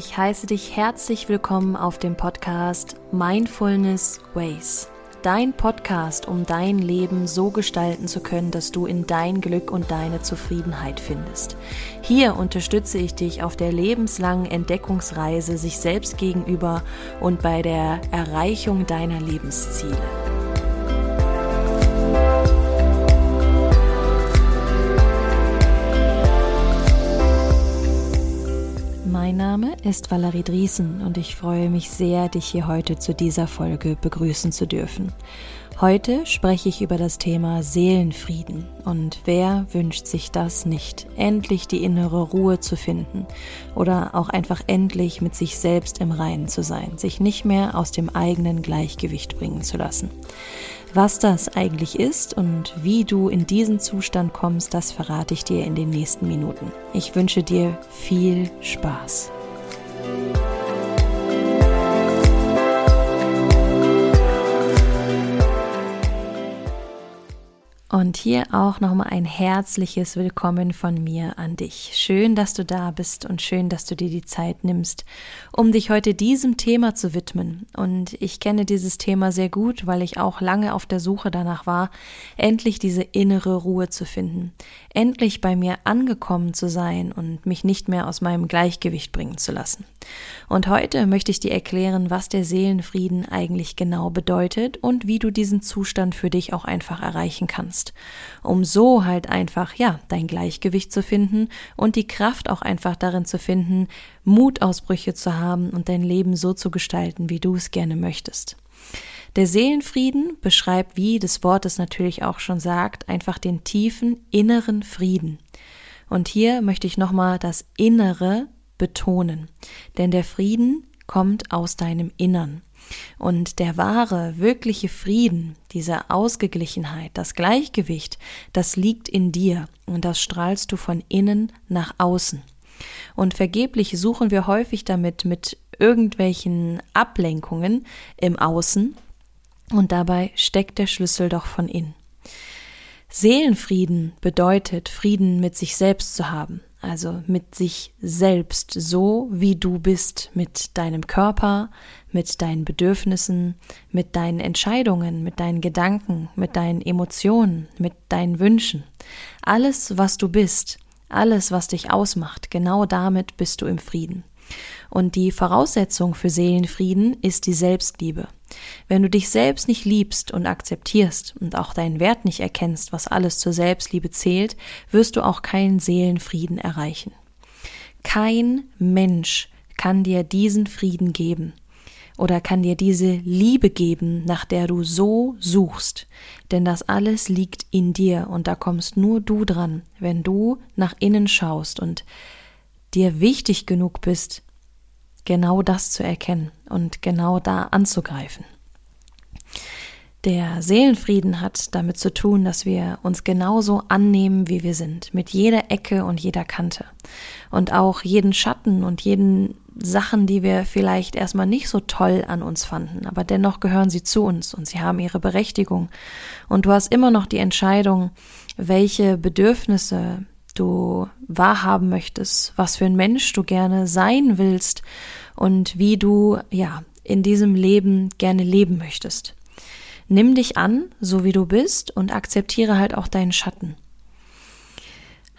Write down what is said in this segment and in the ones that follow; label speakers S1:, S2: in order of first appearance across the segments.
S1: Ich heiße dich herzlich willkommen auf dem Podcast Mindfulness Ways. Dein Podcast, um dein Leben so gestalten zu können, dass du in dein Glück und deine Zufriedenheit findest. Hier unterstütze ich dich auf der lebenslangen Entdeckungsreise sich selbst gegenüber und bei der Erreichung deiner Lebensziele. Name ist Valerie Driesen und ich freue mich sehr, dich hier heute zu dieser Folge begrüßen zu dürfen. Heute spreche ich über das Thema Seelenfrieden und wer wünscht sich das nicht, endlich die innere Ruhe zu finden oder auch einfach endlich mit sich selbst im Reinen zu sein, sich nicht mehr aus dem eigenen Gleichgewicht bringen zu lassen. Was das eigentlich ist und wie du in diesen Zustand kommst, das verrate ich dir in den nächsten Minuten. Ich wünsche dir viel Spaß. Und hier auch nochmal ein herzliches Willkommen von mir an dich. Schön, dass du da bist und schön, dass du dir die Zeit nimmst, um dich heute diesem Thema zu widmen. Und ich kenne dieses Thema sehr gut, weil ich auch lange auf der Suche danach war, endlich diese innere Ruhe zu finden, endlich bei mir angekommen zu sein und mich nicht mehr aus meinem Gleichgewicht bringen zu lassen. Und heute möchte ich dir erklären, was der Seelenfrieden eigentlich genau bedeutet und wie du diesen Zustand für dich auch einfach erreichen kannst kannst, um so halt einfach, ja, dein Gleichgewicht zu finden und die Kraft auch einfach darin zu finden, Mutausbrüche zu haben und dein Leben so zu gestalten, wie du es gerne möchtest. Der Seelenfrieden beschreibt, wie das Wort es natürlich auch schon sagt, einfach den tiefen inneren Frieden. Und hier möchte ich nochmal das Innere betonen, denn der Frieden kommt aus deinem Innern. Und der wahre, wirkliche Frieden, diese Ausgeglichenheit, das Gleichgewicht, das liegt in dir und das strahlst du von innen nach außen. Und vergeblich suchen wir häufig damit mit irgendwelchen Ablenkungen im Außen und dabei steckt der Schlüssel doch von innen. Seelenfrieden bedeutet, Frieden mit sich selbst zu haben, also mit sich selbst, so wie du bist, mit deinem Körper, mit deinen Bedürfnissen, mit deinen Entscheidungen, mit deinen Gedanken, mit deinen Emotionen, mit deinen Wünschen. Alles, was du bist, alles, was dich ausmacht, genau damit bist du im Frieden. Und die Voraussetzung für Seelenfrieden ist die Selbstliebe. Wenn du dich selbst nicht liebst und akzeptierst und auch deinen Wert nicht erkennst, was alles zur Selbstliebe zählt, wirst du auch keinen Seelenfrieden erreichen. Kein Mensch kann dir diesen Frieden geben oder kann dir diese Liebe geben, nach der du so suchst. Denn das alles liegt in dir und da kommst nur du dran, wenn du nach innen schaust und dir wichtig genug bist, genau das zu erkennen und genau da anzugreifen. Der Seelenfrieden hat damit zu tun, dass wir uns genauso annehmen, wie wir sind, mit jeder Ecke und jeder Kante. Und auch jeden Schatten und jeden Sachen, die wir vielleicht erstmal nicht so toll an uns fanden, aber dennoch gehören sie zu uns und sie haben ihre Berechtigung. Und du hast immer noch die Entscheidung, welche Bedürfnisse du wahrhaben möchtest, was für ein Mensch du gerne sein willst und wie du, ja, in diesem Leben gerne leben möchtest. Nimm dich an, so wie du bist und akzeptiere halt auch deinen Schatten.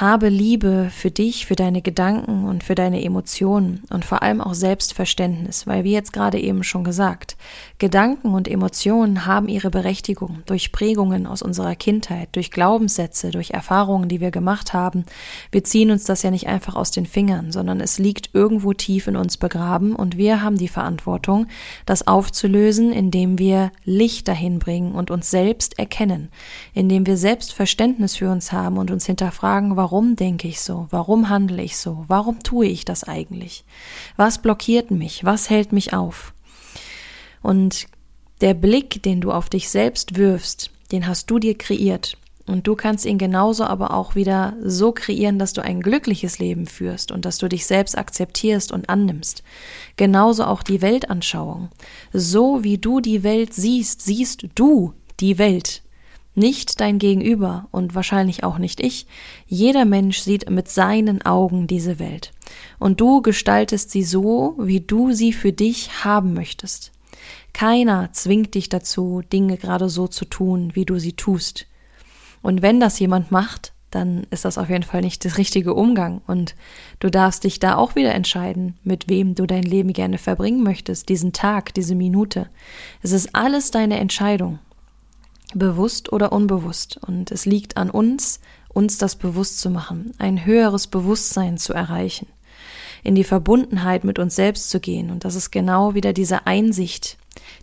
S1: Habe Liebe für dich, für deine Gedanken und für deine Emotionen und vor allem auch Selbstverständnis, weil wie jetzt gerade eben schon gesagt, Gedanken und Emotionen haben ihre Berechtigung durch Prägungen aus unserer Kindheit, durch Glaubenssätze, durch Erfahrungen, die wir gemacht haben. Wir ziehen uns das ja nicht einfach aus den Fingern, sondern es liegt irgendwo tief in uns begraben und wir haben die Verantwortung, das aufzulösen, indem wir Licht dahin bringen und uns selbst erkennen, indem wir Selbstverständnis für uns haben und uns hinterfragen, warum denke ich so? Warum handle ich so? Warum tue ich das eigentlich? Was blockiert mich? Was hält mich auf? Und der Blick, den du auf dich selbst wirfst, den hast du dir kreiert. Und du kannst ihn genauso aber auch wieder so kreieren, dass du ein glückliches Leben führst und dass du dich selbst akzeptierst und annimmst. Genauso auch die Weltanschauung. So wie du die Welt siehst, siehst du die Welt. Nicht dein Gegenüber und wahrscheinlich auch nicht ich. Jeder Mensch sieht mit seinen Augen diese Welt. Und du gestaltest sie so, wie du sie für dich haben möchtest. Keiner zwingt dich dazu, Dinge gerade so zu tun, wie du sie tust. Und wenn das jemand macht, dann ist das auf jeden Fall nicht der richtige Umgang. Und du darfst dich da auch wieder entscheiden, mit wem du dein Leben gerne verbringen möchtest, diesen Tag, diese Minute. Es ist alles deine Entscheidung bewusst oder unbewusst. Und es liegt an uns, uns das bewusst zu machen, ein höheres Bewusstsein zu erreichen, in die Verbundenheit mit uns selbst zu gehen. Und das ist genau wieder diese Einsicht,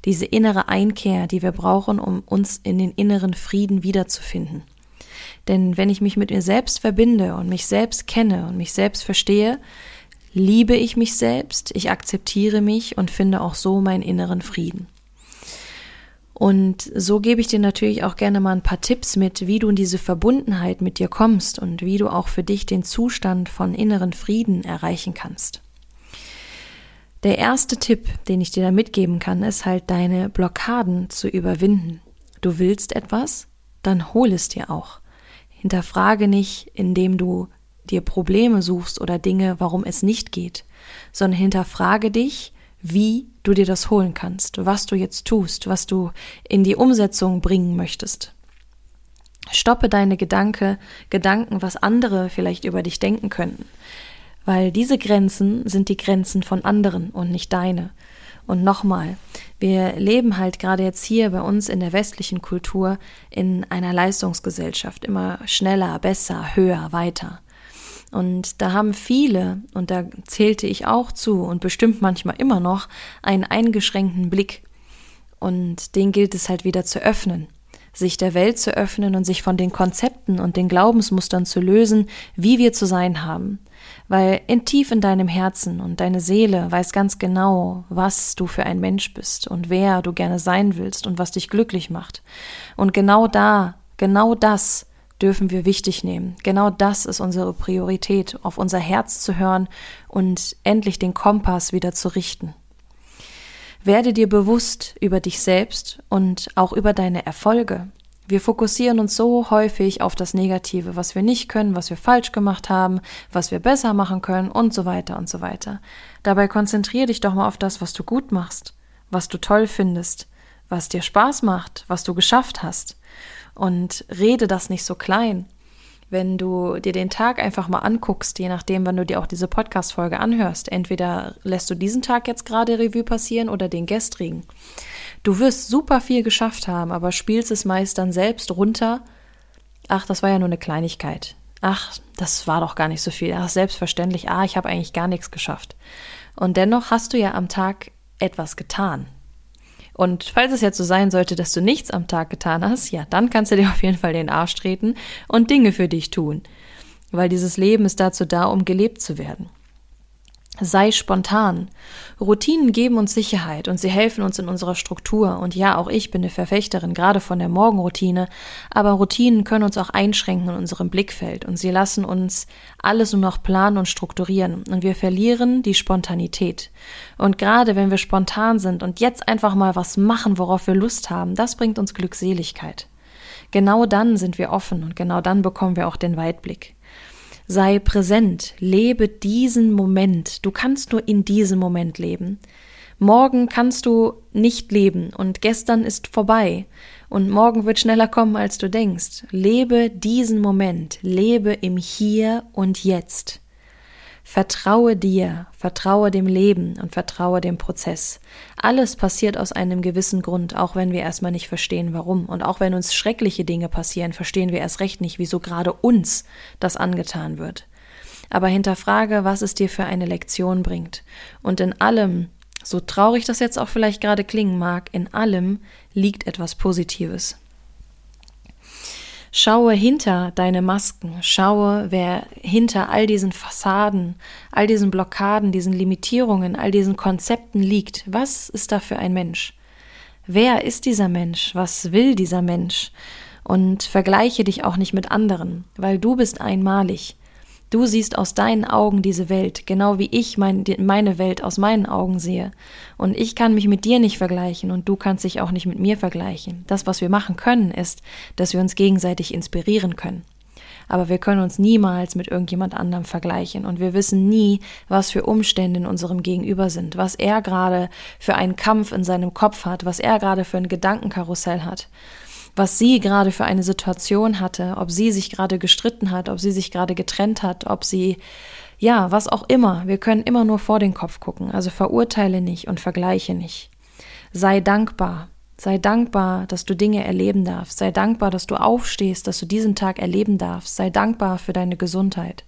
S1: diese innere Einkehr, die wir brauchen, um uns in den inneren Frieden wiederzufinden. Denn wenn ich mich mit mir selbst verbinde und mich selbst kenne und mich selbst verstehe, liebe ich mich selbst, ich akzeptiere mich und finde auch so meinen inneren Frieden. Und so gebe ich dir natürlich auch gerne mal ein paar Tipps mit, wie du in diese Verbundenheit mit dir kommst und wie du auch für dich den Zustand von inneren Frieden erreichen kannst. Der erste Tipp, den ich dir da mitgeben kann, ist halt deine Blockaden zu überwinden. Du willst etwas, dann hol es dir auch. Hinterfrage nicht, indem du dir Probleme suchst oder Dinge, warum es nicht geht, sondern hinterfrage dich, wie du dir das holen kannst, was du jetzt tust, was du in die Umsetzung bringen möchtest. Stoppe deine Gedanke, Gedanken, was andere vielleicht über dich denken könnten, weil diese Grenzen sind die Grenzen von anderen und nicht deine. Und nochmal, wir leben halt gerade jetzt hier bei uns in der westlichen Kultur in einer Leistungsgesellschaft, immer schneller, besser, höher, weiter. Und da haben viele, und da zählte ich auch zu und bestimmt manchmal immer noch, einen eingeschränkten Blick. Und den gilt es halt wieder zu öffnen, sich der Welt zu öffnen und sich von den Konzepten und den Glaubensmustern zu lösen, wie wir zu sein haben. Weil in tief in deinem Herzen und deine Seele weiß ganz genau, was du für ein Mensch bist und wer du gerne sein willst und was dich glücklich macht. Und genau da, genau das dürfen wir wichtig nehmen. Genau das ist unsere Priorität, auf unser Herz zu hören und endlich den Kompass wieder zu richten. Werde dir bewusst über dich selbst und auch über deine Erfolge. Wir fokussieren uns so häufig auf das Negative, was wir nicht können, was wir falsch gemacht haben, was wir besser machen können und so weiter und so weiter. Dabei konzentriere dich doch mal auf das, was du gut machst, was du toll findest, was dir Spaß macht, was du geschafft hast und rede das nicht so klein. Wenn du dir den Tag einfach mal anguckst, je nachdem, wann du dir auch diese Podcast-Folge anhörst, entweder lässt du diesen Tag jetzt gerade Revue passieren oder den gestrigen. Du wirst super viel geschafft haben, aber spielst es meist dann selbst runter. Ach, das war ja nur eine Kleinigkeit. Ach, das war doch gar nicht so viel. Ach, selbstverständlich. Ah, ich habe eigentlich gar nichts geschafft. Und dennoch hast du ja am Tag etwas getan. Und falls es jetzt so sein sollte, dass du nichts am Tag getan hast, ja, dann kannst du dir auf jeden Fall den Arsch treten und Dinge für dich tun. Weil dieses Leben ist dazu da, um gelebt zu werden. Sei spontan. Routinen geben uns Sicherheit und sie helfen uns in unserer Struktur. Und ja, auch ich bin eine Verfechterin, gerade von der Morgenroutine. Aber Routinen können uns auch einschränken in unserem Blickfeld und sie lassen uns alles nur noch planen und strukturieren. Und wir verlieren die Spontanität. Und gerade wenn wir spontan sind und jetzt einfach mal was machen, worauf wir Lust haben, das bringt uns Glückseligkeit. Genau dann sind wir offen und genau dann bekommen wir auch den Weitblick. Sei präsent, lebe diesen Moment. Du kannst nur in diesem Moment leben. Morgen kannst du nicht leben und gestern ist vorbei und morgen wird schneller kommen, als du denkst. Lebe diesen Moment, lebe im Hier und Jetzt. Vertraue dir, vertraue dem Leben und vertraue dem Prozess. Alles passiert aus einem gewissen Grund, auch wenn wir erstmal nicht verstehen, warum. Und auch wenn uns schreckliche Dinge passieren, verstehen wir erst recht nicht, wieso gerade uns das angetan wird. Aber hinterfrage, was es dir für eine Lektion bringt. Und in allem, so traurig das jetzt auch vielleicht gerade klingen mag, in allem liegt etwas Positives. Schaue hinter deine Masken, schaue, wer hinter all diesen Fassaden, all diesen Blockaden, diesen Limitierungen, all diesen Konzepten liegt. Was ist da für ein Mensch? Wer ist dieser Mensch? Was will dieser Mensch? Und vergleiche dich auch nicht mit anderen, weil du bist einmalig. Du siehst aus deinen Augen diese Welt, genau wie ich mein, meine Welt aus meinen Augen sehe. Und ich kann mich mit dir nicht vergleichen und du kannst dich auch nicht mit mir vergleichen. Das, was wir machen können, ist, dass wir uns gegenseitig inspirieren können. Aber wir können uns niemals mit irgendjemand anderem vergleichen und wir wissen nie, was für Umstände in unserem Gegenüber sind, was er gerade für einen Kampf in seinem Kopf hat, was er gerade für ein Gedankenkarussell hat was sie gerade für eine Situation hatte, ob sie sich gerade gestritten hat, ob sie sich gerade getrennt hat, ob sie, ja, was auch immer. Wir können immer nur vor den Kopf gucken. Also verurteile nicht und vergleiche nicht. Sei dankbar. Sei dankbar, dass du Dinge erleben darfst. Sei dankbar, dass du aufstehst, dass du diesen Tag erleben darfst. Sei dankbar für deine Gesundheit.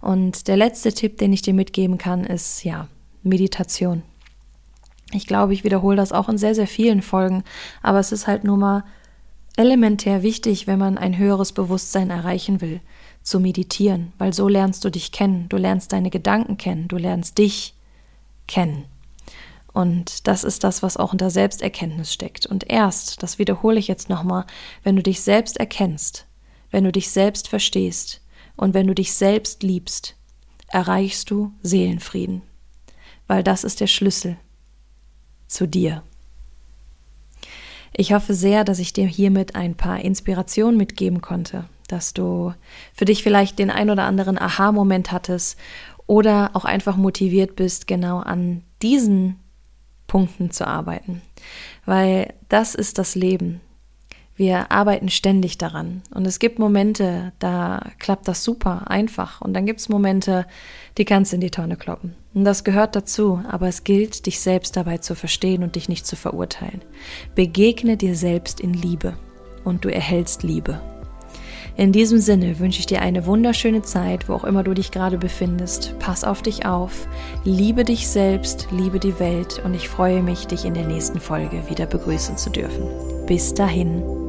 S1: Und der letzte Tipp, den ich dir mitgeben kann, ist ja Meditation. Ich glaube, ich wiederhole das auch in sehr, sehr vielen Folgen, aber es ist halt nur mal elementär wichtig, wenn man ein höheres Bewusstsein erreichen will, zu meditieren, weil so lernst du dich kennen, du lernst deine Gedanken kennen, du lernst dich kennen. Und das ist das, was auch unter Selbsterkenntnis steckt. Und erst, das wiederhole ich jetzt nochmal, wenn du dich selbst erkennst, wenn du dich selbst verstehst und wenn du dich selbst liebst, erreichst du Seelenfrieden. Weil das ist der Schlüssel zu dir. Ich hoffe sehr, dass ich dir hiermit ein paar Inspirationen mitgeben konnte, dass du für dich vielleicht den ein oder anderen Aha-Moment hattest oder auch einfach motiviert bist, genau an diesen Punkten zu arbeiten. Weil das ist das Leben. Wir arbeiten ständig daran. Und es gibt Momente, da klappt das super einfach. Und dann gibt es Momente, die kannst in die Tonne kloppen. Und das gehört dazu, aber es gilt, dich selbst dabei zu verstehen und dich nicht zu verurteilen. Begegne dir selbst in Liebe und du erhältst Liebe. In diesem Sinne wünsche ich dir eine wunderschöne Zeit, wo auch immer du dich gerade befindest. Pass auf dich auf, liebe dich selbst, liebe die Welt und ich freue mich, dich in der nächsten Folge wieder begrüßen zu dürfen. Bis dahin.